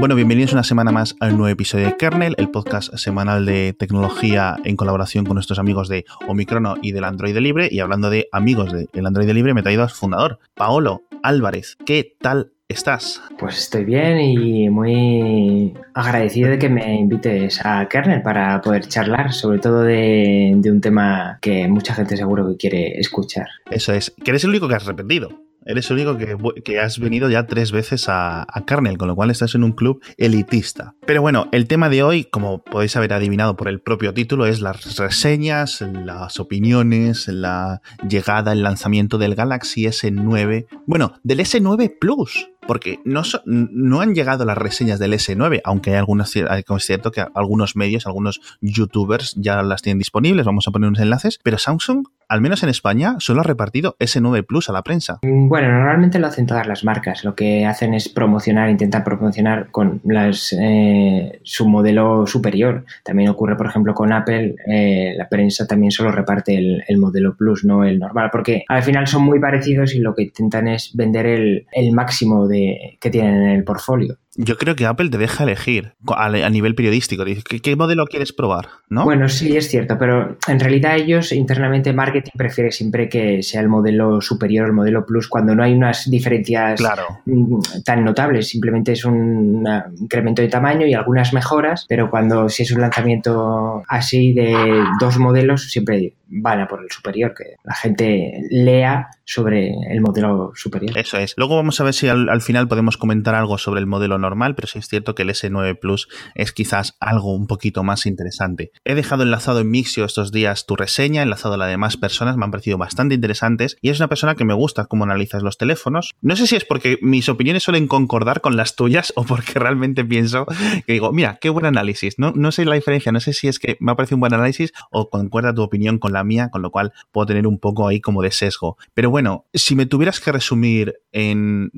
Bueno, bienvenidos una semana más a un nuevo episodio de Kernel, el podcast semanal de tecnología en colaboración con nuestros amigos de Omicrono y del Android Libre. Y hablando de amigos del Android Libre, me he traído al fundador, Paolo Álvarez. ¿Qué tal estás? Pues estoy bien y muy agradecido de que me invites a Kernel para poder charlar, sobre todo de, un tema que mucha gente seguro que quiere escuchar. Eso es, que eres el único que has repetido. Eres el único que, has venido ya tres veces a, a, Kernel, con lo cual estás en un club elitista. Pero bueno, el tema de hoy, como podéis haber adivinado por el propio título, es las reseñas, las opiniones, la llegada, el lanzamiento del Galaxy S9. Bueno, del S9 Plus porque no, no han llegado las reseñas del S9, aunque hay algunos, es cierto que algunos medios, algunos youtubers ya las tienen disponibles, vamos a poner unos enlaces, pero Samsung, al menos en España, solo ha repartido S9 Plus a la prensa. Mm, bueno, normalmente lo hacen todas las marcas, lo que hacen es promocionar, intentar promocionar con las, eh, su modelo superior. También ocurre, por ejemplo, con Apple, eh, la prensa también solo reparte el, el, modelo Plus, no el normal, porque al final son muy parecidos y lo que intentan es vender el, el máximo de que tienen en el portfolio. Yo creo que Apple te deja elegir a, nivel periodístico. ¿qué, ¿qué, modelo quieres probar? ¿no? Bueno, sí, es cierto, pero en realidad ellos internamente marketing prefiere siempre que sea el modelo superior, el modelo plus, cuando no hay unas diferencias mm, tan notables. Simplemente es un incremento de tamaño y algunas mejoras, pero cuando si es un lanzamiento así de dos modelos, siempre van a por el superior, que la gente lea sobre el modelo superior. Eso es. Luego vamos a ver si al, al final podemos comentar algo sobre el modelo normal, pero sí es cierto que el S9 Plus es quizás algo un poquito más interesante. He dejado enlazado en Mixio estos días tu reseña, enlazado a la de más personas, me han parecido bastante interesantes y es una persona que me gusta cómo analizas los teléfonos. No sé si es porque mis opiniones suelen concordar con las tuyas o porque realmente pienso que digo, mira, qué buen análisis. No, no sé la diferencia, no sé si es que me ha parecido un buen análisis o concuerda tu opinión con la mía, con lo cual puedo tener un poco ahí como de sesgo. Pero bueno, si me tuvieras que resumir en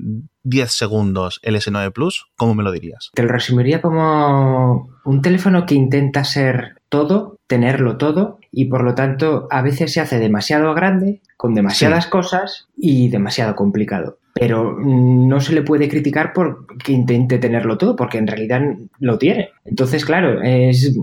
10 segundos el S9 Plus, ¿cómo me lo dirías? Te lo resumiría como un teléfono que intenta ser todo, tenerlo todo, y por lo tanto a veces se hace demasiado grande, con demasiadas cosas y demasiado complicado. Pero no se le puede criticar porque intente tenerlo todo, porque en realidad lo tiene. Entonces, claro, es,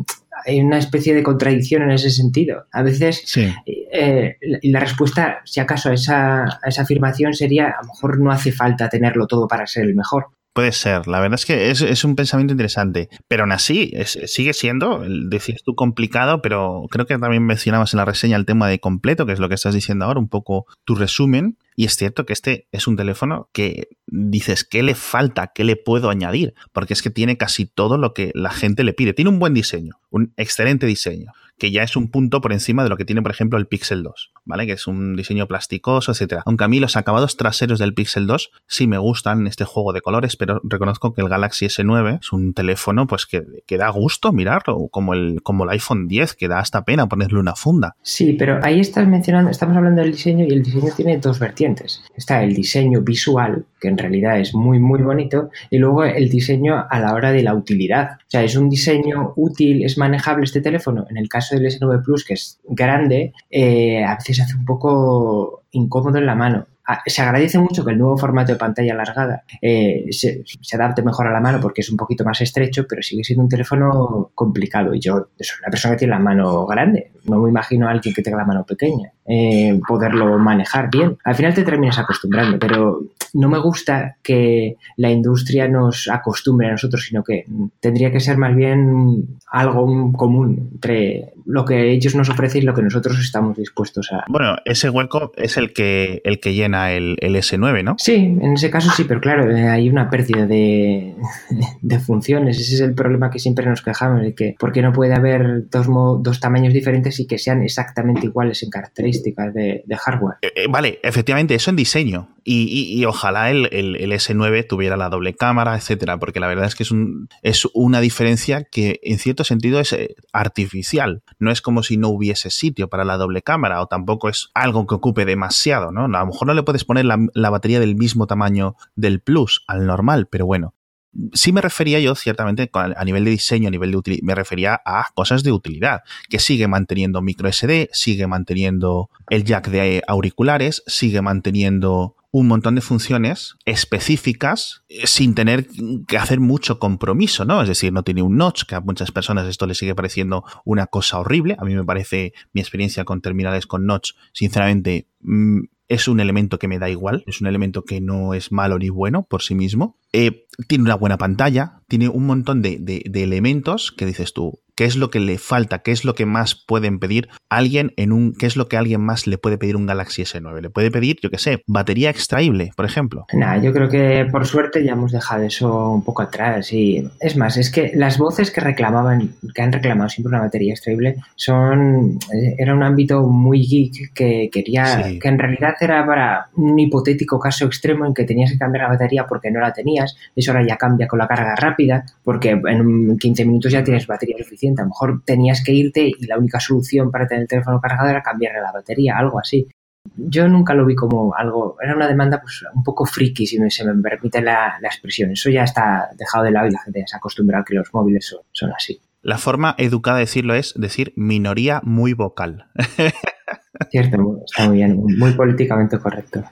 hay una especie de contradicción en ese sentido. A veces, eh, la, respuesta, si acaso, a esa, a esa afirmación sería, a lo mejor no hace falta tenerlo todo para ser el mejor. Puede ser, la verdad es que es, un pensamiento interesante, pero aún así sigue siendo, decías tú, complicado, pero creo que también mencionabas en la reseña el tema de completo, que es lo que estás diciendo ahora, un poco tu resumen, y es cierto que este es un teléfono que dices, ¿qué le falta? ¿Qué le puedo añadir? Porque es que tiene casi todo lo que la gente le pide. Tiene un buen diseño, un excelente diseño que ya es un punto por encima de lo que tiene, por ejemplo, el Pixel 2, ¿vale? Que es un diseño plasticoso, etcétera. Aunque a mí los acabados traseros del Pixel 2 sí me gustan en este juego de colores, pero reconozco que el Galaxy S9 es un teléfono pues que, que da gusto mirarlo, como el, como el iPhone 10, que da hasta pena ponerle una funda. Sí, pero ahí estás mencionando, estamos hablando del diseño y el diseño tiene dos vertientes. Está el diseño visual, que en realidad es muy, muy bonito, y luego el diseño a la hora de la utilidad. O sea, es un diseño útil, es manejable este teléfono. En el caso del S9 Plus, que es grande, eh, a veces hace un poco incómodo en la mano. Ah, se agradece mucho que el nuevo formato de pantalla alargada eh, se, adapte mejor a la mano porque es un poquito más estrecho, pero sigue siendo un teléfono complicado. Y yo soy una persona que tiene la mano grande, no me imagino a alguien que tenga la mano pequeña, eh, poderlo manejar bien. Al final te terminas acostumbrando, pero no me gusta que la industria nos acostumbre a nosotros, sino que tendría que ser más bien algo común entre lo que ellos nos ofrecen y lo que nosotros estamos dispuestos a. Bueno, ese hueco es el que, el que llena el, S9, ¿no? Sí, en ese caso sí, pero claro, eh, hay una pérdida de, de funciones. Ese es el problema que siempre nos quejamos, de que ¿por qué no puede haber dos, dos tamaños diferentes y que sean exactamente iguales en características de, hardware? Eh, eh, vale, efectivamente, eso en diseño. Y, ojalá el, el, S9 tuviera la doble cámara, etcétera, porque la verdad es que es, un, es una diferencia que en cierto sentido es artificial no es como si no hubiese sitio para la doble cámara o tampoco es algo que ocupe demasiado, ¿no? A lo mejor no le puedes poner la, batería del mismo tamaño del Plus al normal, pero bueno, sí me refería yo, ciertamente, a nivel de diseño, a nivel de utilidad, me refería a cosas de utilidad, que sigue manteniendo micro SD, sigue manteniendo el jack de auriculares, sigue manteniendo un montón de funciones específicas eh, sin tener que hacer mucho compromiso, ¿no? Es decir, no tiene un notch, que a muchas personas esto les sigue pareciendo una cosa horrible. A mí me parece mi experiencia con terminales con notch, sinceramente, mm, es un elemento que me da igual, es un elemento que no es malo ni bueno por sí mismo. Eh, tiene una buena pantalla, tiene un montón de, de, elementos que dices tú, ¿qué es lo que le falta? ¿Qué es lo que más pueden pedir alguien en un, qué es lo que alguien más le puede pedir un Galaxy S9? Le puede pedir, yo qué sé, batería extraíble, por ejemplo. Nada, yo creo que por suerte ya hemos dejado eso un poco atrás y es más, es que las voces que reclamaban, que han reclamado siempre una batería extraíble, son, eh, era un ámbito muy geek que quería, que en realidad era para un hipotético caso extremo en que tenías que cambiar la batería porque no la tenías eso ahora ya cambia con la carga rápida, porque en 15 minutos ya tienes batería suficiente. A lo mejor tenías que irte y la única solución para tener el teléfono cargado era cambiarle la batería, algo así. Yo nunca lo vi como algo, era una demanda pues un poco friki, si se me permite la, expresión. Eso ya está dejado de lado y la gente se ha acostumbrado a que los móviles son, son así. La forma educada de decirlo es decir minoría muy vocal. Cierto, está muy bien, muy políticamente correcto.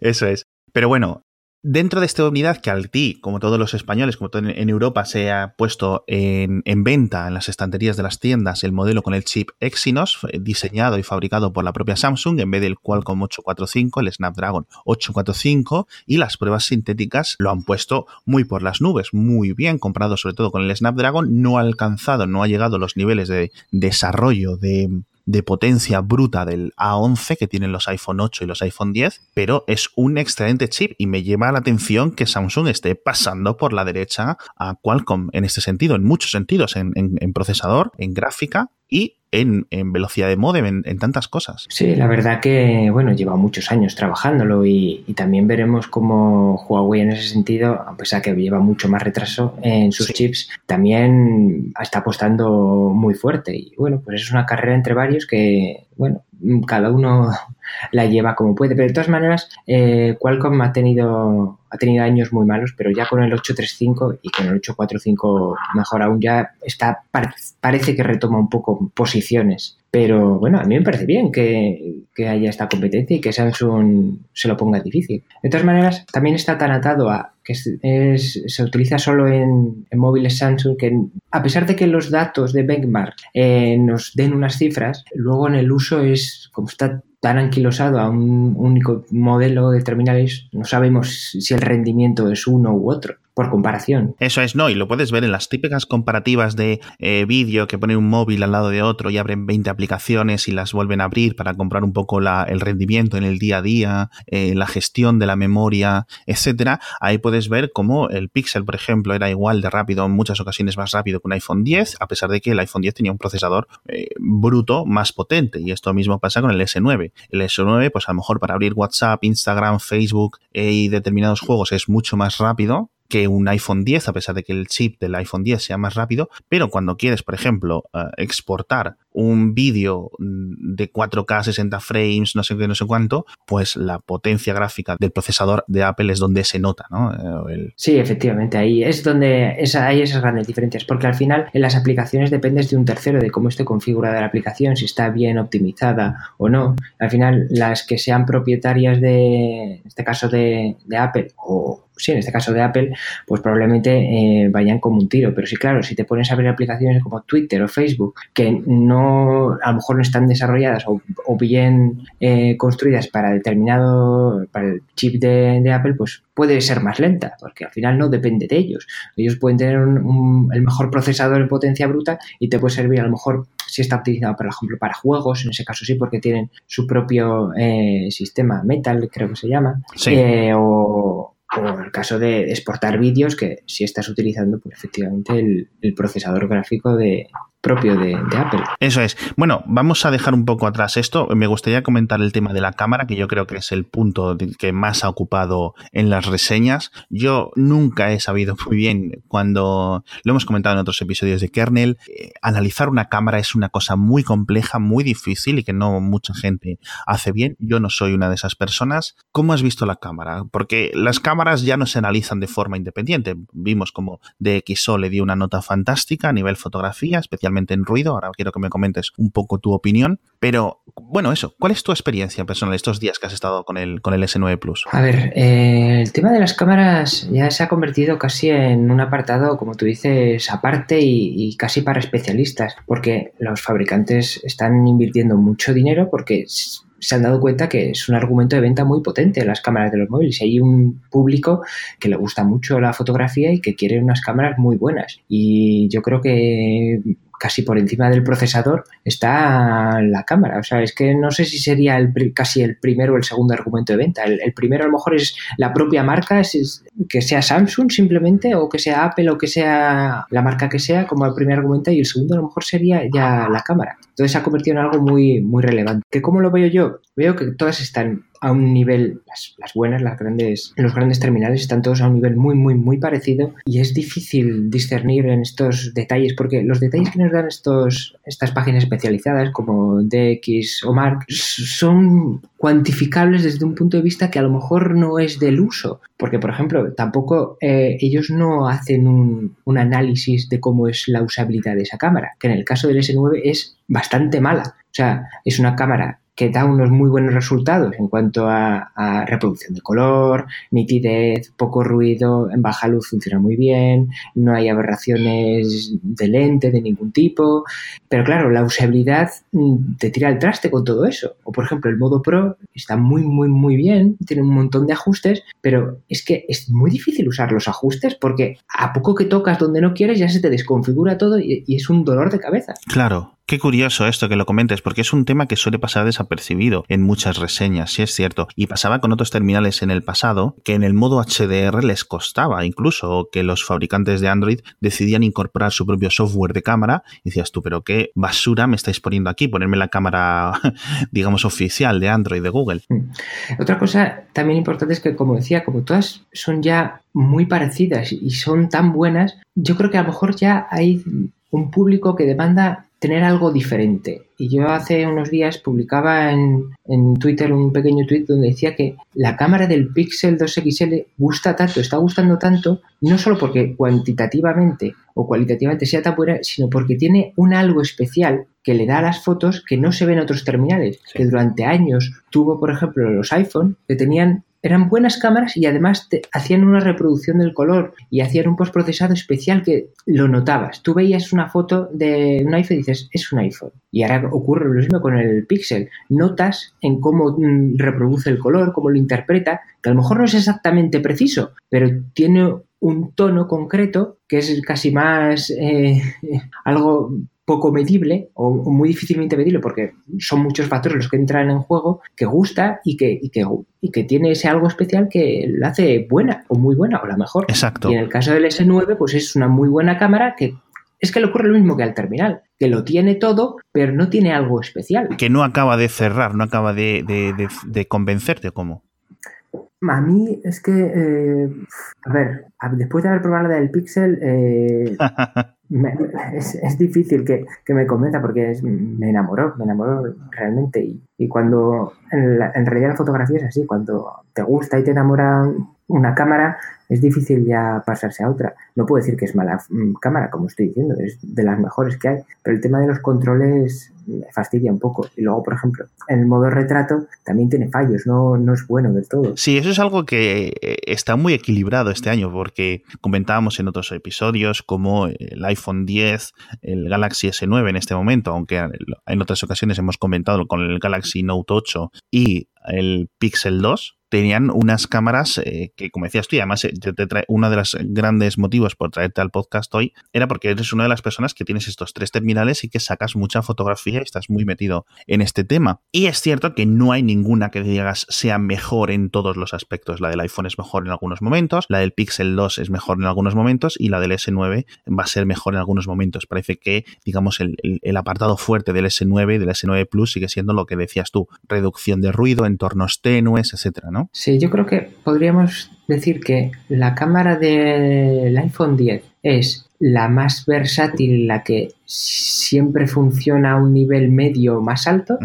Eso es. Pero bueno, Dentro de esta unidad que al ti, como todos los españoles, como todo en Europa, se ha puesto en, venta en las estanterías de las tiendas el modelo con el chip Exynos, diseñado y fabricado por la propia Samsung, en vez del Qualcomm 845, el Snapdragon 845, y las pruebas sintéticas lo han puesto muy por las nubes, muy bien, comparado sobre todo con el Snapdragon, no ha alcanzado, no ha llegado a los niveles de desarrollo de de potencia bruta del A11 que tienen los iPhone 8 y los iPhone 10, pero es un excelente chip y me lleva la atención que Samsung esté pasando por la derecha a Qualcomm en este sentido, en muchos sentidos, en, en procesador, en gráfica y en, velocidad de modem, en, tantas cosas. Sí, la verdad que, bueno, lleva muchos años trabajándolo y, también veremos cómo Huawei en ese sentido, a pesar que lleva mucho más retraso en sus chips, también está apostando muy fuerte. Y bueno, pues es una carrera entre varios que, bueno, cada uno la lleva como puede. Pero de todas maneras, eh, Qualcomm ha tenido, ha tenido años muy malos, pero ya con el 835 y con el 845 mejor aún ya está, parece que retoma un poco posiciones. Pero bueno, a mí me parece bien que, haya esta competencia y que Samsung se lo ponga difícil. De todas maneras, también está tan atado a que se utiliza solo en, móviles Samsung que a pesar de que los datos de benchmark eh, nos den unas cifras, luego en el uso es como está tan anquilosado a un único modelo de terminales, no sabemos si el rendimiento es uno u otro por comparación. Eso es, no, y lo puedes ver en las típicas comparativas de eh, vídeo que ponen un móvil al lado de otro y abren 20 aplicaciones y las vuelven a abrir para comprar un poco la, el rendimiento en el día a día, eh, la gestión de la memoria, etcétera. Ahí ver cómo el Pixel, por ejemplo, era igual de rápido, en muchas ocasiones más rápido que un iPhone 10, a pesar de que el iPhone 10 tenía un procesador eh, bruto más potente. Y esto mismo pasa con el S9. El S9, pues a lo mejor para abrir WhatsApp, Instagram, Facebook y determinados juegos es mucho más rápido que un iPhone 10, a pesar de que el chip del iPhone 10 sea más rápido, pero cuando quieres, por ejemplo, eh, exportar un vídeo de 4K 60 frames, no sé qué, no sé cuánto, pues la potencia gráfica del procesador de Apple es donde se nota, ¿no? Eh, sí, efectivamente, ahí es donde hay esas grandes diferencias, porque al final en las aplicaciones dependes de un tercero, de cómo esté configurada la aplicación, si está bien optimizada o no. Al final, las que sean propietarias de, en este caso de, de Apple o sí, en este caso de Apple, pues probablemente eh, vayan como un tiro. Pero sí, claro, si te pones a ver aplicaciones como Twitter o Facebook, que no, a lo mejor no están desarrolladas o, bien eh, construidas para determinado, para el chip de, Apple, pues puede ser más lenta, porque al final no depende de ellos. Ellos pueden tener el mejor procesador en potencia bruta y te puede servir a lo mejor si está optimizado, por ejemplo, para juegos, en ese caso sí, porque tienen su propio eh, sistema Metal, creo que se llama, o, o el caso de exportar vídeos que si estás utilizando pues efectivamente el, procesador gráfico de, propio de, Apple. Eso es. Bueno, vamos a dejar un poco atrás esto. Me gustaría comentar el tema de la cámara, que yo creo que es el punto que más ha ocupado en las reseñas. Yo nunca he sabido muy bien cuando lo hemos comentado en otros episodios de Kernel. Eh, analizar una cámara es una cosa muy compleja, muy difícil y que no mucha gente hace bien. Yo no soy una de esas personas. ¿Cómo has visto la cámara? Porque las cámaras ya no se analizan de forma independiente. Vimos como DxO le dio una nota fantástica a nivel fotografía, especialmente en ruido. Ahora quiero que me comentes un poco tu opinión. Pero bueno, eso, ¿cuál es tu experiencia personal estos días que has estado con el, con el S9 Plus? A ver, eh, el tema de las cámaras ya se ha convertido casi en un apartado, como tú dices, aparte y, casi para especialistas, porque los fabricantes están invirtiendo mucho dinero porque se han dado cuenta que es un argumento de venta muy potente las cámaras de los móviles. Hay un público que le gusta mucho la fotografía y que quiere unas cámaras muy buenas. Y yo creo que casi por encima del procesador está la cámara. O sea, es que no sé si sería el, casi el primero o el segundo argumento de venta. El, primero a lo mejor es la propia marca, es, que sea Samsung simplemente, o que sea Apple, o que sea la marca que sea, como el primer argumento, y el segundo a lo mejor sería ya la cámara. Entonces ha convertido en algo muy, muy relevante. ¿Que ¿Cómo lo veo yo? Veo que todas están a un nivel, las, buenas, las grandes, los grandes terminales están todos a un nivel muy, muy, muy parecido y es difícil discernir en estos detalles porque los detalles que nos dan estos, estas páginas especializadas como DX o Mark son cuantificables desde un punto de vista que a lo mejor no es del uso. Porque, por ejemplo, tampoco eh, ellos no hacen un, un análisis de cómo es la usabilidad de esa cámara, que en el caso del S9 es bastante mala. O sea, es una cámara que da unos muy buenos resultados en cuanto a, reproducción de color, nitidez, poco ruido, en baja luz funciona muy bien, no hay aberraciones de lente de ningún tipo, pero claro, la usabilidad mm, te tira el traste con todo eso. O por ejemplo, el modo Pro está muy, muy, muy bien, tiene un montón de ajustes, pero es que es muy difícil usar los ajustes porque a poco que tocas donde no quieres ya se te desconfigura todo y es un dolor de cabeza. Claro, Qué curioso esto que lo comentes, porque es un tema que suele pasar desapercibido en muchas reseñas, si es cierto. Y pasaba con otros terminales en el pasado que en el modo HDR les costaba, incluso que los fabricantes de Android decidían incorporar su propio software de cámara. Y decías tú, pero qué basura me estáis poniendo aquí, ponerme la cámara, digamos, oficial de Android de Google. Mm. Otra cosa también importante es que, como decía, como todas son ya muy parecidas y son tan buenas, yo creo que a lo mejor ya hay un público que demanda tener algo diferente. Y yo hace unos días publicaba en, en, Twitter un pequeño tweet donde decía que la cámara del Pixel 2 XL gusta tanto, está gustando tanto, no solo porque cuantitativamente o cualitativamente sea tan buena, sino porque tiene un algo especial que le da a las fotos que no se ven en otros terminales. Que durante años tuvo, por ejemplo, los iPhone, que tenían eran buenas cámaras y además te hacían una reproducción del color y hacían un postprocesado especial que lo notabas. Tú veías una foto de un iPhone y dices, es un iPhone. Y ahora ocurre lo mismo con el Pixel. Notas en cómo mm, reproduce el color, cómo lo interpreta, que a lo mejor no es exactamente preciso, pero tiene un tono concreto que es casi más eh, algo poco medible o, muy difícilmente medible porque son muchos factores los que entran en juego que gusta y que, y que, y que tiene ese algo especial que la hace buena o muy buena o la mejor. Exacto. Y en el caso del S9 pues es una muy buena cámara que es que le ocurre lo mismo que al terminal, que lo tiene todo, pero no tiene algo especial. Que no acaba de cerrar, no acaba de, de, de, convencerte, ¿cómo? A mí es que, eh, a ver, después de haber probado la del Pixel, eh, es, difícil que, me comenta porque me enamoró, me enamoró realmente. Y, y cuando en, en, realidad la fotografía es así, cuando te gusta y te enamora una cámara, es difícil ya pasarse a otra. No puedo decir que es mala mm, cámara, como estoy diciendo, es de las mejores que hay, pero el tema de los controles me fastidia un poco. Y luego, por ejemplo, en el modo retrato también tiene fallos, no, no es bueno del todo. Sí, eso es algo que eh, está muy equilibrado este año, porque comentábamos en otros episodios como el iPhone 10, el Galaxy S9 en este momento, aunque en otras ocasiones hemos comentado con el Galaxy Note 8 y el Pixel 2, tenían unas cámaras eh, que, como decías tú, y además eh, te trae, uno de los grandes motivos por traerte al podcast hoy era porque eres una de las personas que tienes estos tres terminales y que sacas mucha fotografía y estás muy metido en este tema. Y es cierto que no hay ninguna que digas sea mejor en todos los aspectos. La del iPhone es mejor en algunos momentos, la del Pixel 2 es mejor en algunos momentos y la del S9 va a ser mejor en algunos momentos. Parece que, digamos, el, el apartado fuerte del S9 y del S9 Plus sigue siendo lo que decías tú, reducción de ruido, entornos tenues, etcétera, ¿no? Sí, yo creo que podríamos decir que la cámara del iPhone 10 es la más versátil, la que siempre funciona a un nivel medio más alto.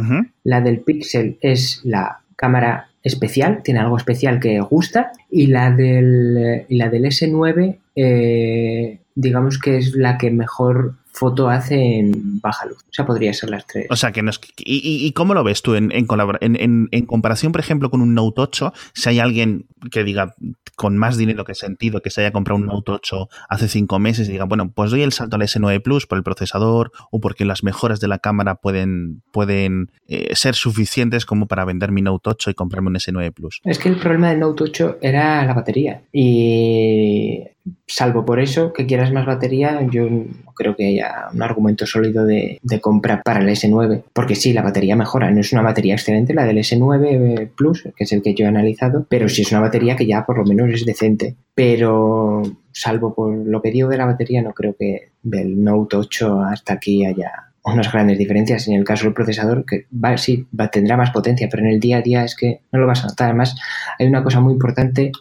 La del Pixel es la cámara especial, tiene algo especial que gusta. Y la del, la del S9, eh, digamos que es la que mejor foto hace en baja luz. O sea, podría ser las tres. O sea, que no es... ¿Y, y, cómo lo ves tú en, en, en, en, comparación, por ejemplo, con un Note 8? Si hay alguien que diga con más dinero que sentido que se haya comprado un Note 8 hace cinco meses y diga, bueno, pues doy el salto al S9 Plus por el procesador o porque las mejoras de la cámara pueden, pueden eh, ser suficientes como para vender mi Note 8 y comprarme un S9 Plus. Es que el problema del Note 8 era la batería y salvo por eso, que quieras más batería, yo creo que haya un argumento sólido de, compra para el S9, porque sí, la batería mejora, no es una batería excelente la del S9 Plus, que es el que yo he analizado, pero sí es una batería que ya por lo menos es decente, pero salvo por lo que digo de la batería, no creo que del Note 8 hasta aquí haya unas grandes diferencias. En el caso del procesador, que va, sí, tendrá más potencia, pero en el día a día es que no lo vas a notar. Además, hay una cosa muy importante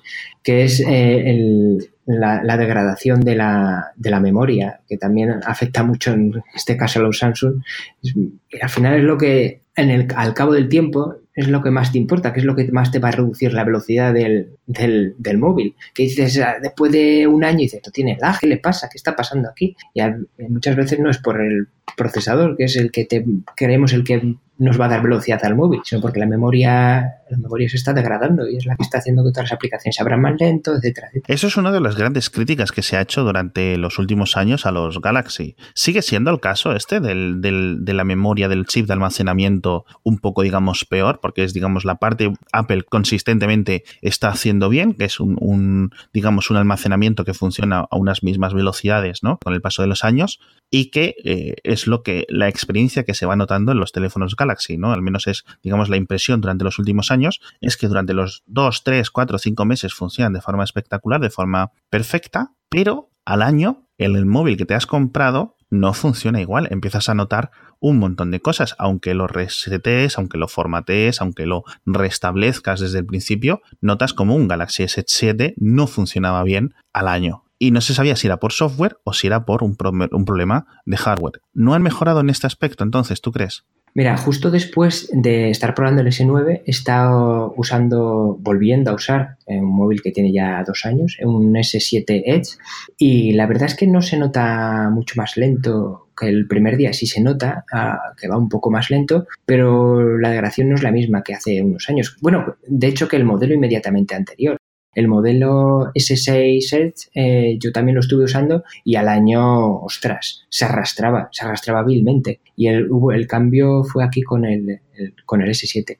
que es eh, el, la, degradación de la, de la, memoria, que también afecta mucho en este caso a los Samsung. al final es lo que, en el, al cabo del tiempo, es lo que más te importa, que es lo que más te va a reducir la velocidad del, del, móvil. Que dices, ah, después de un año, dices, esto tiene lag, ¿qué le pasa? ¿Qué está pasando aquí? Y muchas veces no es por el procesador, que es el que te, queremos el que nos va a dar velocidad al móvil, sino porque la memoria, la memoria se está degradando y es la que está haciendo que otras aplicaciones se abran más lento, etcétera, Eso es una de las grandes críticas que se ha hecho durante los últimos años a los Galaxy. ¿Sigue siendo el caso este del, del, de la memoria del chip de almacenamiento un poco, digamos, peor? Porque es, digamos, la parte Apple consistentemente está haciendo bien, que es un, un digamos, un almacenamiento que funciona a unas mismas velocidades, ¿no? Con el paso de los años y que eh, es lo que la experiencia que se va notando en los teléfonos Galaxy, ¿no? Al menos es, digamos, la impresión durante los últimos años, es que durante los 2, 3, 4, 5 meses funcionan de forma espectacular, de forma perfecta, pero al año el móvil que te has comprado no funciona igual. Empiezas a notar un montón de cosas, aunque lo resetees, aunque lo formatees, aunque lo restablezcas desde el principio, notas como un Galaxy S7 no funcionaba bien al año y no se sabía si era por software o si era por un, problema de hardware. ¿No han mejorado en este aspecto entonces, tú crees? Mira, justo después de estar probando el S9, he estado usando, volviendo a usar un móvil que tiene ya dos años, un S7 Edge, y la verdad es que no se nota mucho más lento que el primer día, sí se nota ah, que va un poco más lento, pero la degradación no es la misma que hace unos años. Bueno, de hecho que el modelo inmediatamente anterior. El modelo S6 Edge eh, yo también lo estuve usando y al año, ostras, se arrastraba, se arrastraba vilmente. Y el, cambio fue aquí con el, con el S7.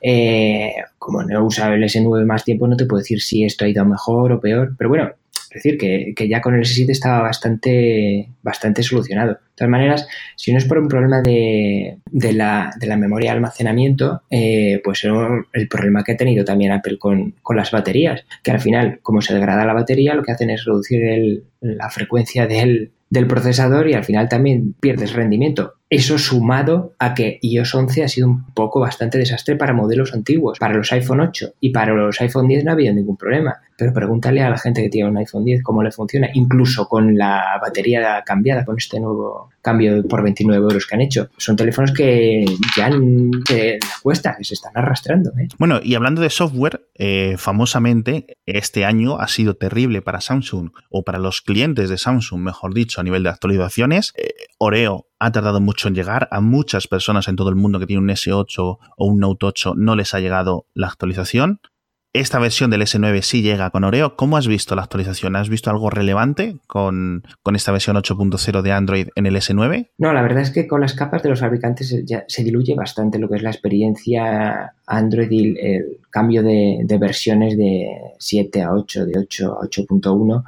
Eh, como no he usado el S9 más tiempo, no te puedo decir si esto ha ido mejor o peor, pero bueno, es decir, que, ya con el S7 estaba bastante, bastante solucionado. De todas maneras, si no es por un problema de, la, memoria de almacenamiento, eh, pues el problema que ha tenido también Apple con, las baterías, que al final, como se degrada la batería, lo que hacen es reducir la frecuencia del, del procesador y al final también pierdes rendimiento. Eso sumado a que iOS 11 ha sido un poco bastante desastre para modelos antiguos. Para los iPhone 8 y para los iPhone 10 no ha habido ningún problema. Pero pregúntale a la gente que tiene un iPhone 10 cómo le funciona, incluso con la batería cambiada, con este nuevo cambio por 29 euros que han hecho. Son teléfonos que ya les cuesta, que se están arrastrando. ¿eh? Bueno, y hablando de software, eh, famosamente este año ha sido terrible para Samsung o para los clientes de Samsung, mejor dicho, a nivel de actualizaciones. Eh, Oreo ha tardado mucho en llegar. A muchas personas en todo el mundo que tienen un S8 o un Note 8 no les ha llegado la actualización. Esta versión del S9 sí llega con Oreo. ¿Cómo has visto la actualización? ¿Has visto algo relevante con, esta versión 8.0 de Android en el S9? No, la verdad es que con las capas de los fabricantes ya se diluye bastante lo que es la experiencia Android y el cambio de, de versiones de 7 a 8, de 8 a 8.1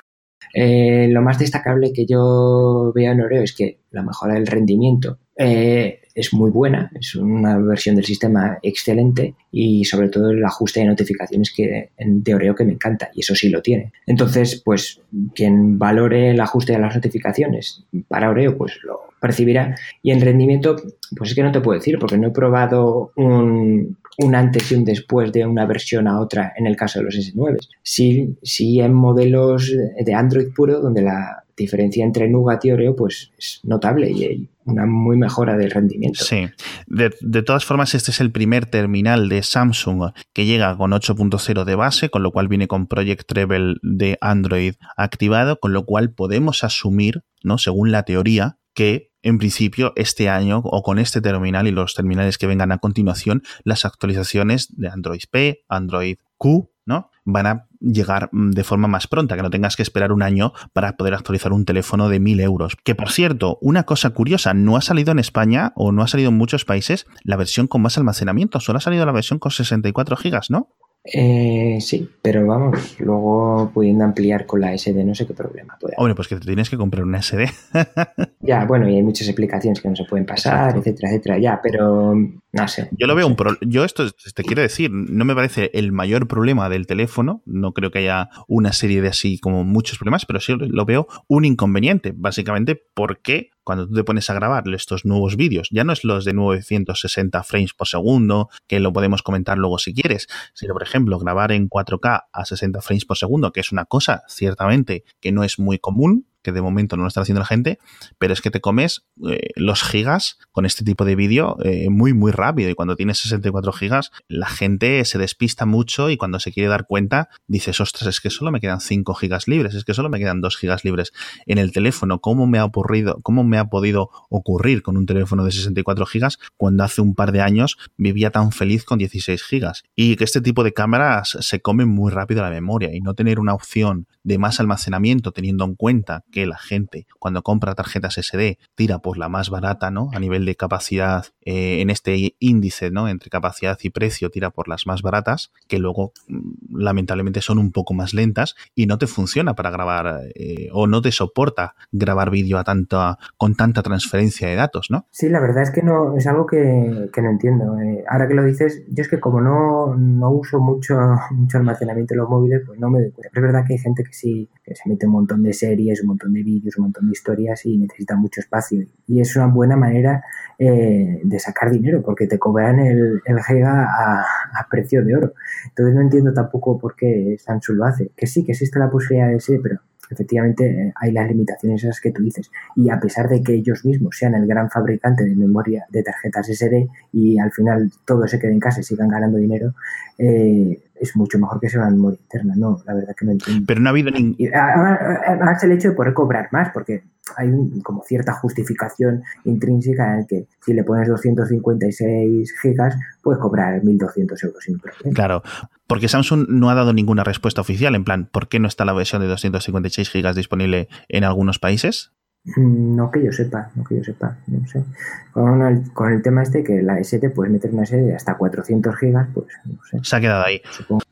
eh, lo más destacable que yo veo en Oreo es que la mejora del rendimiento eh, es muy buena, es una versión del sistema excelente y sobre todo el ajuste de notificaciones que, de Oreo que me encanta y eso sí lo tiene. Entonces, pues quien valore el ajuste de las notificaciones para Oreo, pues lo percibirá. Y en rendimiento, pues es que no te puedo decir porque no he probado un, un antes y un después de una versión a otra en el caso de los S9. Sí, sí en modelos de Android puro donde la diferencia entre Nougat y Oreo pues es notable y hay una muy mejora del rendimiento. Sí, de, todas formas este es el primer terminal de Samsung que llega con 8.0 de base, con lo cual viene con Project Treble de Android activado, con lo cual podemos asumir, ¿no? según la teoría, que en principio este año o con este terminal y los terminales que vengan a continuación, las actualizaciones de Android P, Android Q, ¿no? Van a llegar mm, de forma más pronta, que no tengas que esperar un año para poder actualizar un teléfono de 1000 euros. Que por cierto, una cosa curiosa, no ha salido en España o no ha salido en muchos países la versión con más almacenamiento, solo ha salido la versión con 64 gigas, ¿no? Eh, sí, pero vamos, luego pudiendo ampliar con la SD, no sé qué problema puede Hombre, pues que te tienes que comprar una SD. ya, bueno, y hay muchas explicaciones que no se pueden pasar, etcétera, etcétera, ya, pero no sé. Yo lo veo un problema. Yo esto te quiero decir, no me parece el mayor problema del teléfono, no creo que haya una serie de así como muchos problemas, pero sí lo veo un inconveniente, básicamente porque cuando tú te pones a grabar estos nuevos vídeos, ya no es los de 960 frames por segundo, que lo podemos comentar luego si quieres, sino por ejemplo grabar en 4K a 60 frames por segundo, que es una cosa ciertamente que no es muy común, que de momento no lo está haciendo la gente, pero es que te comes eh, los gigas con este tipo de vídeo eh, muy, muy rápido. Y cuando tienes 64 gigas, la gente se despista mucho y cuando se quiere dar cuenta, dices, ostras, es que solo me quedan 5 gigas libres, es que solo me quedan 2 gigas libres en el teléfono. ¿Cómo me ha ocurrido, cómo me ha podido ocurrir con un teléfono de 64 gigas cuando hace un par de años vivía tan feliz con 16 gigas? Y que este tipo de cámaras se comen muy rápido la memoria y no tener una opción de más almacenamiento teniendo en cuenta que la gente cuando compra tarjetas SD tira por la más barata, ¿no? A nivel de capacidad, eh, en este índice, ¿no? Entre capacidad y precio tira por las más baratas, que luego mm, lamentablemente son un poco más lentas y no te funciona para grabar eh, o no te soporta grabar vídeo a tanta, con tanta transferencia de datos, ¿no? Sí, la verdad es que no, es algo que, no entiendo. Eh, ahora que lo dices, yo es que como no, no uso mucho, mucho almacenamiento en los móviles, pues no me doy cuenta. Pero es verdad que hay gente que sí, que se mete un montón de series, un montón de vídeos, un montón de historias y necesita mucho espacio. Y es una buena manera eh, de sacar dinero porque te cobran el, el giga a, precio de oro. Entonces no entiendo tampoco por qué Samsung lo hace. Que sí, que existe la posibilidad de ser, pero efectivamente eh, hay las limitaciones esas que tú dices. Y a pesar de que ellos mismos sean el gran fabricante de memoria de tarjetas SD y al final todo se quede en casa y sigan ganando dinero, eh, es mucho mejor que sea una memoria interna. No, la verdad que no entiendo. Pero no ha habido ningún... Además el hecho de poder cobrar más, porque hay como cierta justificación intrínseca en que si le pones 256 gigas, puedes cobrar 1.200 euros sin problema. Claro, porque Samsung no ha dado ninguna respuesta oficial, en plan, ¿por qué no está la versión de 256 gigas disponible en algunos países? Mm, no que yo sepa, no que yo sepa, no sé. Con el, con el tema este que la ST puedes meter una ST de hasta 400 gigas, pues no sé. Se ha quedado ahí.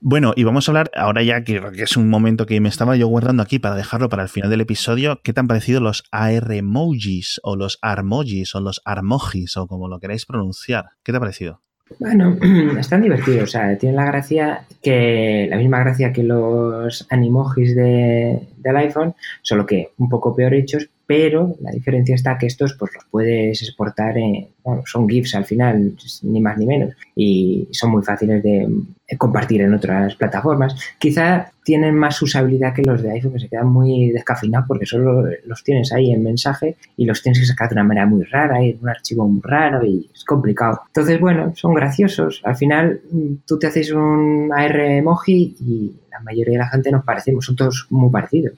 Bueno, y vamos a hablar ahora ya que, es un momento que me estaba yo guardando aquí para dejarlo para el final del episodio. ¿Qué te han parecido los AR-emojis o los Armojis o los Armojis o como lo queráis pronunciar? ¿Qué te ha parecido? Bueno, están divertidos, o sea, tienen la gracia que, la misma gracia que los animojis de, del iPhone, solo que un poco peor hechos, pero la diferencia está que estos pues los puedes exportar en, bueno, son GIFs al final, ni más ni menos, y son muy fáciles de compartir en otras plataformas. Quizá tienen más usabilidad que los de iPhone, que se quedan muy descafinados porque solo los tienes ahí en mensaje y los tienes que sacar de una manera muy rara, en un archivo muy raro y es complicado. Entonces, bueno, son graciosos. Al final, tú te haces un AR emoji y la mayoría de la gente nos parecemos, son todos muy parecidos.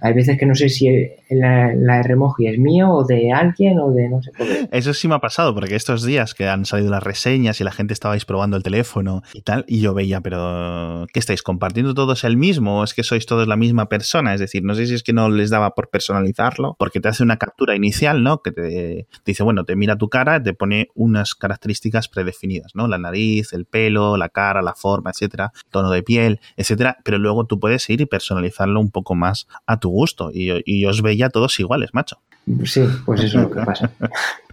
hay veces que no sé si la, la R-Emoji es mío o de alguien o de no sé qué. Eso sí me ha pasado, porque estos días que han salido las reseñas y la gente estabais probando el teléfono y tal, y yo veía, pero ¿qué estáis compartiendo todos el mismo? ¿O es que sois todos la misma persona? Es decir, no sé si es que no les daba por personalizarlo, porque te hace una captura inicial, ¿no? Que te, dice, bueno, te mira tu cara, te pone unas características predefinidas, ¿no? La nariz, el pelo, la cara, la forma, etcétera, tono de piel, etcétera, pero luego tú puedes ir y personalizarlo un poco más a tu gusto. Y, y yo os veía todos iguales, macho. Sí, pues eso es lo que pasa.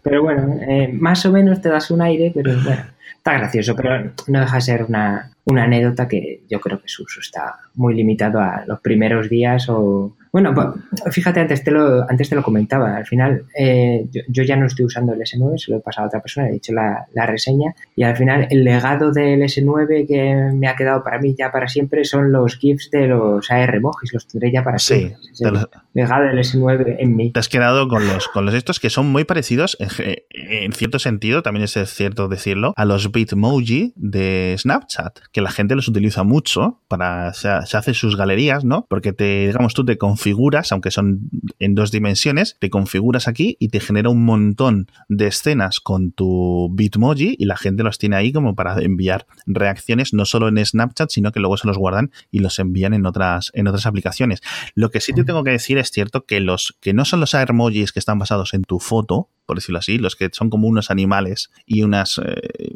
Pero bueno, eh, más o menos te das un aire, pero bueno, está gracioso, pero no deja de ser una, una anécdota que yo creo que su uso está muy limitado a los primeros días o, bueno, fíjate, antes te lo, antes te lo comentaba. Al final, eh, yo, ya no estoy usando el S9, se lo he pasado a otra persona, he hecho la, reseña. Y al final, el legado del S9 que me ha quedado para mí ya para siempre son los GIFs de los AR Mojis, los tendré ya para siempre. Sí, el legado del S9 en mí. Te has quedado con los, con los estos que son muy parecidos, en, cierto sentido, también es cierto decirlo, a los Bitmoji de Snapchat, que la gente los utiliza mucho para, se, se hace sus galerías, ¿no? Porque te, digamos, tú te confías configuras, aunque son en dos dimensiones, te configuras aquí y te genera un montón de escenas con tu Bitmoji y la gente los tiene ahí como para enviar reacciones no solo en Snapchat, sino que luego se los guardan y los envían en otras, en otras aplicaciones. Lo que sí te tengo que decir es cierto que los que no son los emojis que están basados en tu foto, por decirlo así, los que son como unos animales y unas eh,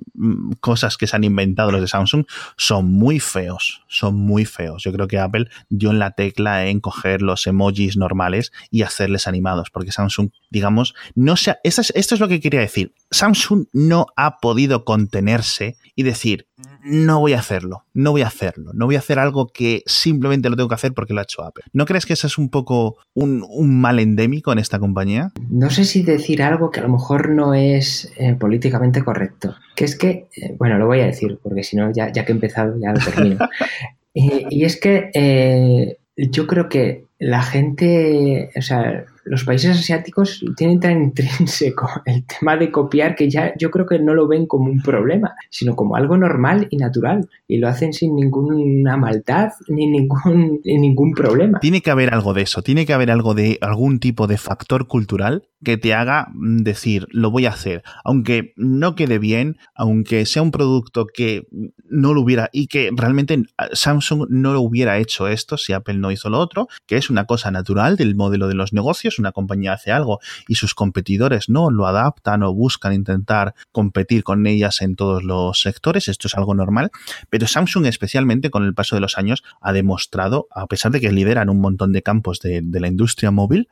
cosas que se han inventado los de Samsung, son muy feos, son muy feos. Yo creo que Apple dio en la tecla en coger los emojis normales y hacerles animados, porque Samsung, digamos, no se... esto es lo que quería decir. Samsung no ha podido contenerse y decir, no voy a hacerlo, no voy a hacerlo, no voy a hacer algo que simplemente lo tengo que hacer porque lo ha hecho Apple. ¿No crees que ese es un poco un, mal endémico en esta compañía? No sé si decir algo que a lo mejor no es eh, políticamente correcto. Que es que, eh, bueno, lo voy a decir porque si no, ya, ya que he empezado, ya lo termino. y, es que eh, yo creo que la gente, o sea, los países asiáticos tienen tan intrínseco el tema de copiar que ya yo creo que no lo ven como un problema, sino como algo normal y natural. Y lo hacen sin ninguna maldad ni ningún, ningún problema. Tiene que haber algo de eso, tiene que haber algo de algún tipo de factor cultural que te haga mm, decir, lo voy a hacer, aunque no quede bien, aunque sea un producto que no lo hubiera y que realmente ah, Samsung no lo hubiera hecho esto si Apple no hizo lo otro, que es una cosa natural del modelo de los negocios, una compañía hace algo y sus competidores no lo adaptan o buscan intentar competir con ellas en todos los sectores, esto es algo normal, pero Samsung especialmente con el paso de los años ha demostrado, a pesar de que lideran un montón de campos de, la industria móvil,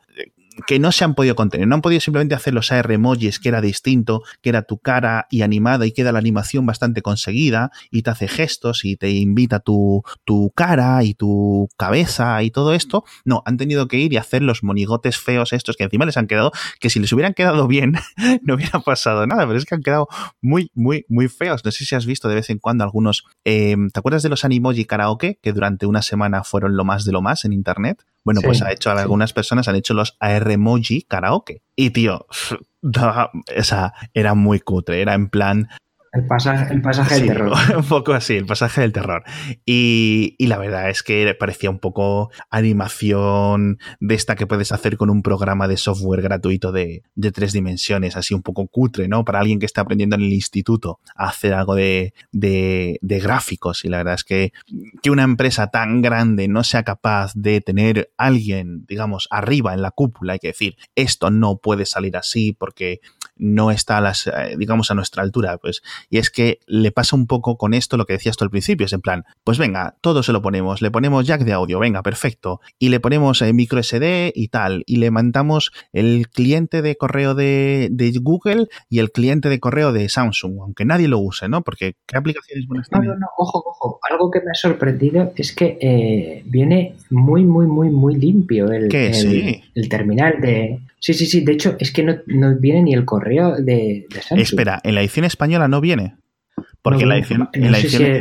que no se han podido contener. No han podido simplemente hacer los AR emojis, que era distinto, que era tu cara y animada y queda la animación bastante conseguida y te hace gestos y te invita tu, tu cara y tu cabeza y todo esto. No, han tenido que ir y hacer los monigotes feos estos que encima les han quedado, que si les hubieran quedado bien no hubiera pasado nada, pero es que han quedado muy, muy, muy feos. No sé si has visto de vez en cuando algunos... Eh, ¿Te acuerdas de los Animoji karaoke que durante una semana fueron lo más de lo más en Internet? Bueno, pues ha hecho, algunas personas han hecho los AR emoji karaoke. Y tío, esa era muy cutre, era en plan, el pasaje, el pasaje del terror. Un poco así, el pasaje del terror. Y, y, la verdad es que parecía un poco animación de esta que puedes hacer con un programa de software gratuito de, de, tres dimensiones, así un poco cutre, ¿no? Para alguien que está aprendiendo en el instituto a hacer algo de, de, de gráficos. Y la verdad es que, que una empresa tan grande no sea capaz de tener alguien, digamos, arriba en la cúpula, hay que decir, esto no puede salir así porque no está a las, eh, digamos, a nuestra altura, pues. Y es que le pasa un poco con esto lo que decías tú al principio, es en plan, pues venga, todo se lo ponemos, le ponemos jack de audio, venga, perfecto, y le ponemos el micro SD y tal, y le mandamos el cliente de correo de, Google y el cliente de correo de Samsung, aunque nadie lo use, ¿no? Porque ¿qué aplicaciones buenas No, no, no, ojo, ojo, algo que me ha sorprendido es que eh, viene muy, muy, muy, muy limpio el, el terminal de, Sí, sí, sí. De hecho, es que no, viene ni el correo de, Samsung. Espera, en la edición española no viene. Porque la edición.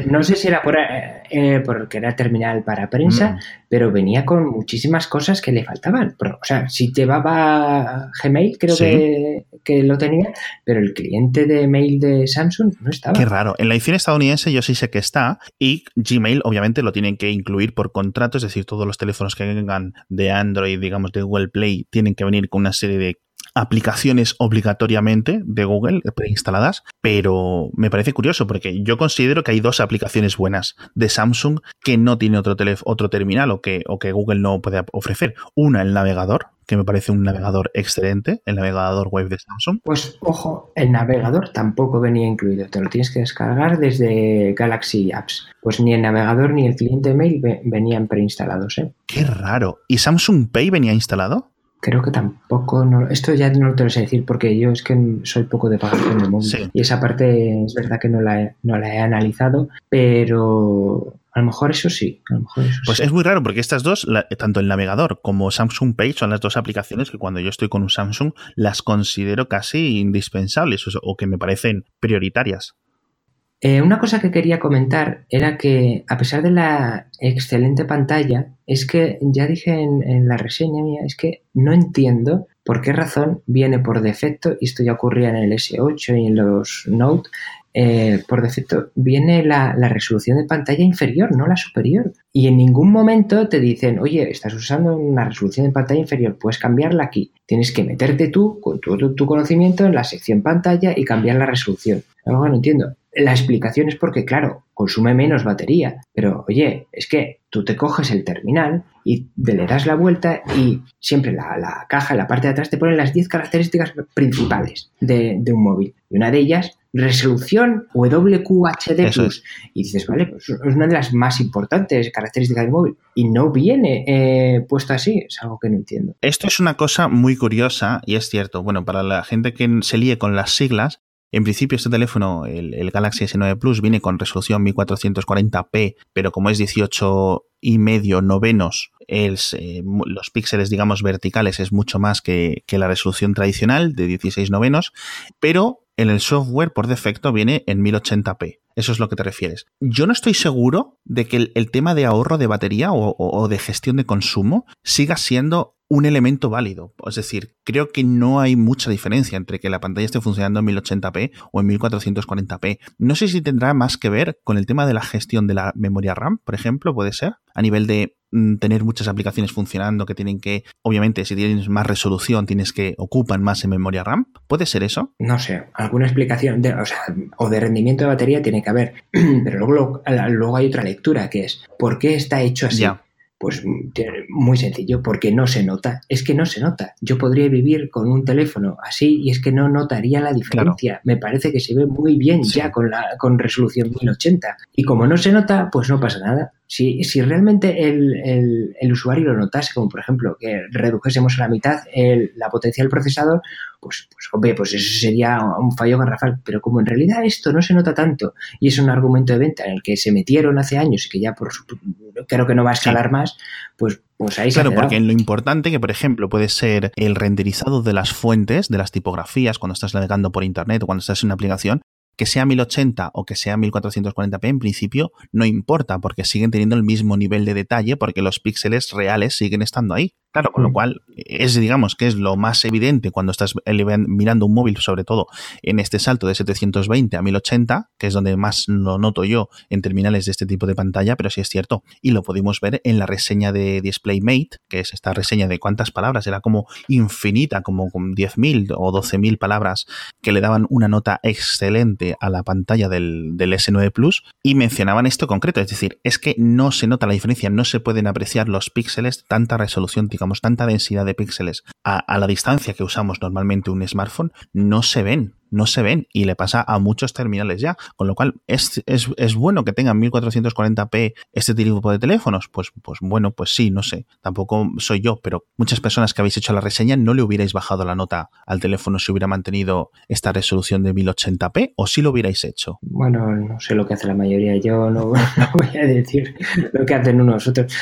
no, sé si, era por, eh, eh, porque era terminal para prensa, mm. pero venía con muchísimas cosas que le faltaban. o sea, si llevaba Gmail, creo que, que, lo tenía, pero el cliente de mail de Samsung no estaba. Qué raro. En la edición estadounidense yo sí sé que está, y Gmail, obviamente, lo tienen que incluir por contrato, es decir, todos los teléfonos que vengan de Android, digamos, de Google Play, tienen que venir con una serie de aplicaciones obligatoriamente de Google preinstaladas, pero me parece curioso porque yo considero que hay dos aplicaciones buenas de Samsung que no tiene otro, otro terminal o que, o que Google no puede ofrecer. Una, el navegador, que me parece un navegador excelente, el navegador web de Samsung. Pues ojo, el navegador tampoco venía incluido, te lo tienes que descargar desde Galaxy Apps. Pues ni el navegador ni el cliente mail venían preinstalados. ¿eh? Qué raro. ¿Y Samsung Pay venía instalado? Creo que tampoco, no, esto ya no lo te lo sé decir porque yo es que soy poco de pagar con el mundo y esa parte es verdad que no la, he, no la he analizado, pero a lo mejor eso sí. A lo mejor eso pues es muy raro porque estas dos, tanto el navegador como Samsung Pay, son las dos aplicaciones que cuando yo estoy con un Samsung las considero casi indispensables o que me parecen prioritarias. Eh, una cosa que quería comentar era que, a pesar de la excelente pantalla, es que ya dije en, la reseña mía, es que no entiendo por qué razón viene por defecto, y esto ya ocurría en el S8 y en los Note, eh, por defecto viene la, resolución de pantalla inferior, no la superior. Y en ningún momento te dicen, oye, estás usando una resolución de pantalla inferior, puedes cambiarla aquí. Tienes que meterte tú con tu, tu conocimiento en la sección pantalla y cambiar la resolución. Algo no entiendo. La explicación es porque, claro, consume menos batería, pero oye, es que tú te coges el terminal y le das la vuelta y siempre la, la caja en la parte de atrás te pone las 10 características principales de, un móvil. Y una de ellas, resolución WQHD+. Y dices, vale, pues es una de las más importantes características del móvil. Y no viene eh, puesto así, es algo que no entiendo. Esto es una cosa muy curiosa y es cierto. Bueno, para la gente que se líe con las siglas, en principio, este teléfono, el, Galaxy S9 Plus, viene con resolución 1440p, pero como es 18 y medio novenos, eh, los píxeles, digamos, verticales es mucho más que, la resolución tradicional de 16 novenos, pero en el software por defecto viene en 1080p. Eso es lo que te refieres. Yo no estoy seguro de que el, tema de ahorro de batería o, de gestión de consumo siga siendo un elemento válido. Es decir, creo que no hay mucha diferencia entre que la pantalla esté funcionando en 1080p o en 1440p. No sé si tendrá más que ver con el tema de la gestión de la memoria RAM, por ejemplo, puede ser, a nivel de mm, tener muchas aplicaciones funcionando que tienen que, obviamente, si tienes más resolución, tienes que ocupan más en memoria RAM. ¿Puede ser eso? No sé, alguna explicación de, o, o de rendimiento de batería tiene que haber, pero luego, luego hay otra lectura que es ¿por qué está hecho así? Pues muy sencillo, porque no se nota. Es que no se nota. Yo podría vivir con un teléfono así y es que no notaría la diferencia. Me parece que se ve muy bien ya con, la, con resolución 1080. Y como no se nota, pues no pasa nada. Si, si realmente el, el, usuario lo notase, como por ejemplo que redujésemos a la mitad la potencia del procesador, pues, pues hombre, pues eso sería un fallo garrafal. Pero como en realidad esto no se nota tanto y es un argumento de venta en el que se metieron hace años y que ya por creo que no va a escalar más, pues pues ahí claro, porque en lo importante que, por ejemplo, puede ser el renderizado de las fuentes, de las tipografías, cuando estás navegando por internet o cuando estás en una aplicación, que sea 1080 o que sea 1440p, en principio no importa, porque siguen teniendo el mismo nivel de detalle, porque los píxeles reales siguen estando ahí. Claro, con lo cual es, digamos, que es lo más evidente cuando estás mirando un móvil, sobre todo en este salto de 720 a 1080, que es donde más lo noto yo en terminales de este tipo de pantalla, pero sí es cierto. Y lo pudimos ver en la reseña de DisplayMate, que es esta reseña de cuántas palabras, era como infinita, como con 10.000 o 12.000 palabras que le daban una nota excelente a la pantalla del, del S9 Plus y mencionaban esto concreto, es decir, es que no se nota la diferencia, no se pueden apreciar los píxeles, tanta resolución tanta densidad de píxeles a, la distancia que usamos normalmente un smartphone, no se ven no se ven y le pasa a muchos terminales ya. Con lo cual, ¿es, es, bueno que tengan 1440p este tipo de teléfonos? Pues, pues bueno, pues sí, no sé. Tampoco soy yo, pero muchas personas que habéis hecho la reseña no le hubierais bajado la nota al teléfono si hubiera mantenido esta resolución de 1080p o si lo hubierais hecho. Bueno, no sé lo que hace la mayoría. Yo no, voy a decir lo que hacen unos otros.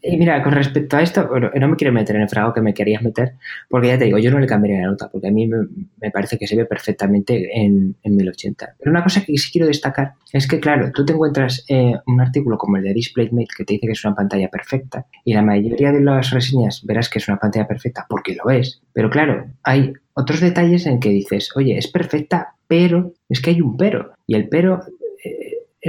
Y mira, con respecto a esto, no me quiero meter en el frago que me querías meter, porque ya te digo, yo no le cambiaría la nota, porque a mí me parece que se ve perfectamente en, 1080. Pero una cosa que sí quiero destacar es que, claro, tú te encuentras eh, un artículo como el de DisplayMate que te dice que es una pantalla perfecta y la mayoría de las reseñas verás que es una pantalla perfecta porque lo es. Pero claro, hay otros detalles en que dices, oye, es perfecta, pero es que hay un pero. Y el pero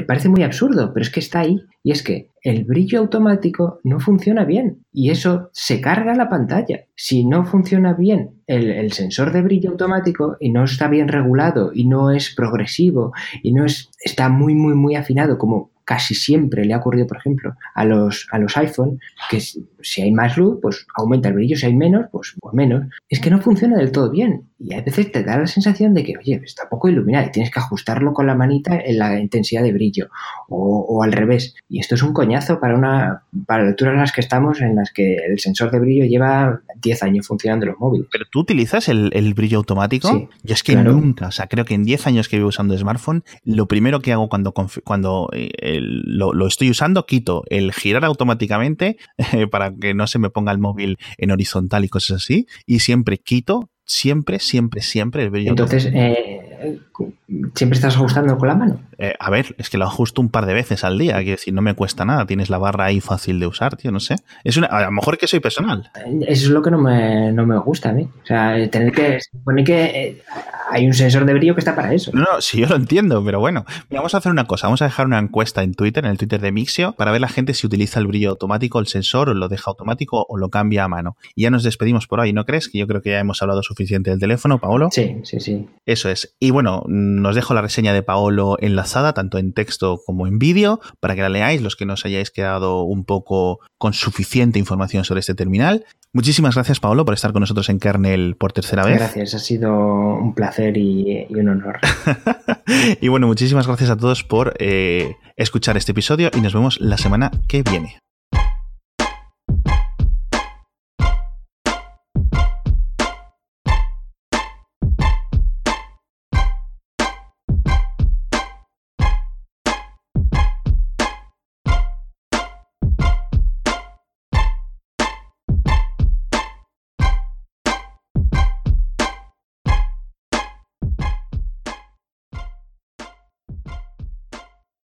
parece muy absurdo, pero es que está ahí. Y es que el brillo automático no funciona bien y eso se carga la pantalla. Si no funciona bien el, sensor de brillo automático y no está bien regulado y no es progresivo y no es, está muy, muy, muy afinado como casi siempre le ha ocurrido, por ejemplo, a los, a los iPhone, que si hay más luz, pues aumenta el brillo, si hay menos, pues, pues menos. Es que no funciona del todo bien. Y a veces te da la sensación de que, oye, está poco iluminado y tienes que ajustarlo con la manita en la intensidad de brillo. O, o al revés. Y esto es un coñazo para una para lecturas en las que estamos, en las que el sensor de brillo lleva 10 años funcionando en los móviles. ¿Pero tú utilizas el, brillo automático? Sí, Yo es que nunca, o sea, creo que en 10 años que vivo usando smartphone, lo primero que hago cuando, cuando eh, lo, estoy usando, quito el girar automáticamente eh, para que no se me ponga el móvil en horizontal y cosas así, y siempre quito siempre, siempre, siempre el brillo. Entonces, eh, siempre estás ajustando con la mano. Eh, a ver, es que lo ajusto un par de veces al día, que decir, no me cuesta nada. Tienes la barra ahí fácil de usar, tío, no sé. Es una, a lo mejor que soy personal. Eso es lo que no me, no me gusta a mí. O sea, tener que. Se supone que hay un sensor de brillo que está para eso. No, no, sí, yo lo entiendo, pero bueno. vamos a hacer una cosa. Vamos a dejar una encuesta en Twitter, en el Twitter de Mixio, para ver la gente si utiliza el brillo automático, el sensor, o lo deja automático o lo cambia a mano. Y ya nos despedimos por ahí, ¿no crees? Que yo creo que ya hemos hablado suficiente del teléfono, Paolo. Sí, sí, sí. Eso es. Y bueno, nos dejo la reseña de Paolo enlazada, tanto en texto como en vídeo, para que la leáis, los que no os hayáis quedado un poco con suficiente información sobre este terminal. Muchísimas gracias, Paolo, por estar con nosotros en Kernel por tercera vez. Gracias, ha sido un placer y, un honor. y bueno, muchísimas gracias a todos por eh, escuchar este episodio y nos vemos la semana que viene.